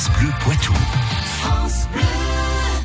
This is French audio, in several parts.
France Bleu Poitou.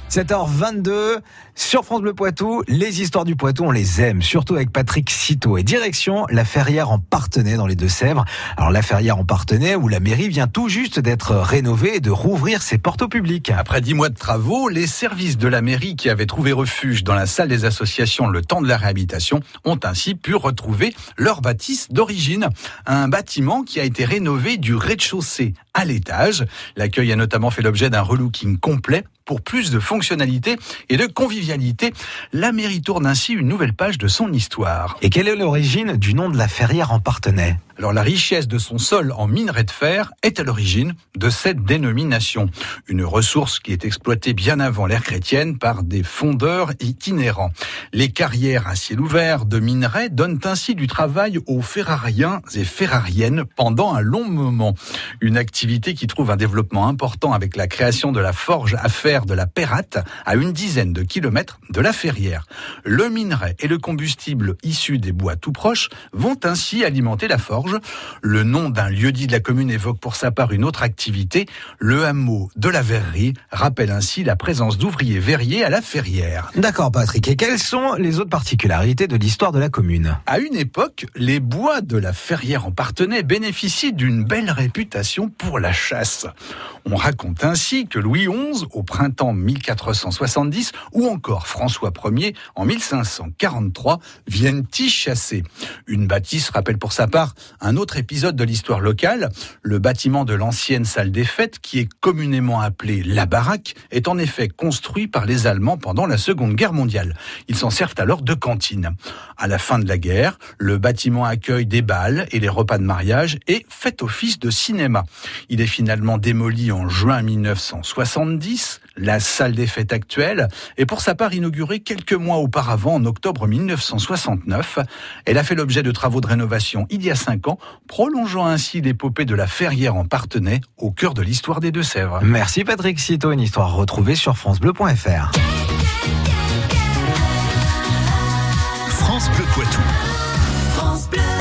7h22 sur France Bleu Poitou. Les histoires du Poitou, on les aime, surtout avec Patrick Citeau. Et direction la Ferrière en Partenay dans les Deux-Sèvres. Alors la Ferrière en Partenay où la mairie vient tout juste d'être rénovée et de rouvrir ses portes au public. Après dix mois de travaux, les services de la mairie qui avaient trouvé refuge dans la salle des associations le temps de la réhabilitation ont ainsi pu retrouver leur bâtisse d'origine. Un bâtiment qui a été rénové du rez-de-chaussée à l'étage. L'accueil a notamment fait l'objet d'un relooking complet pour plus de fonctionnalité et de convivialité. La mairie tourne ainsi une nouvelle page de son histoire. Et quelle est l'origine du nom de la Ferrière en Partenay? Alors la richesse de son sol en minerai de fer est à l'origine de cette dénomination, une ressource qui est exploitée bien avant l'ère chrétienne par des fondeurs itinérants. Les carrières à ciel ouvert de minerais donnent ainsi du travail aux ferrariens et ferrariennes pendant un long moment, une activité qui trouve un développement important avec la création de la forge à fer de la Pérate à une dizaine de kilomètres de la Ferrière. Le minerai et le combustible issus des bois tout proches vont ainsi alimenter la forge le nom d'un lieu-dit de la commune évoque pour sa part une autre activité. Le hameau de la verrerie rappelle ainsi la présence d'ouvriers verriers à la ferrière. D'accord, Patrick. Et quelles sont les autres particularités de l'histoire de la commune? À une époque, les bois de la ferrière en Partenay bénéficient d'une belle réputation pour la chasse. On raconte ainsi que Louis XI, au printemps 1470, ou encore François Ier, en 1543, viennent y chasser. Une bâtisse rappelle pour sa part un autre épisode de l'histoire locale. Le bâtiment de l'ancienne salle des fêtes, qui est communément appelé la baraque, est en effet construit par les Allemands pendant la Seconde Guerre mondiale. Ils s'en servent alors de cantine. À la fin de la guerre, le bâtiment accueille des balles et les repas de mariage et fait office de cinéma. Il est finalement démoli en juin 1970. La salle des fêtes actuelle est pour sa part inaugurée quelques mois auparavant, en octobre 1969. Elle a fait l'objet de travaux de rénovation il y a cinq ans, prolongeant ainsi l'épopée de la Ferrière en Partenay au cœur de l'histoire des Deux-Sèvres. Merci Patrick Cito, une histoire retrouvée sur francebleu.fr. France Bleu Poitou.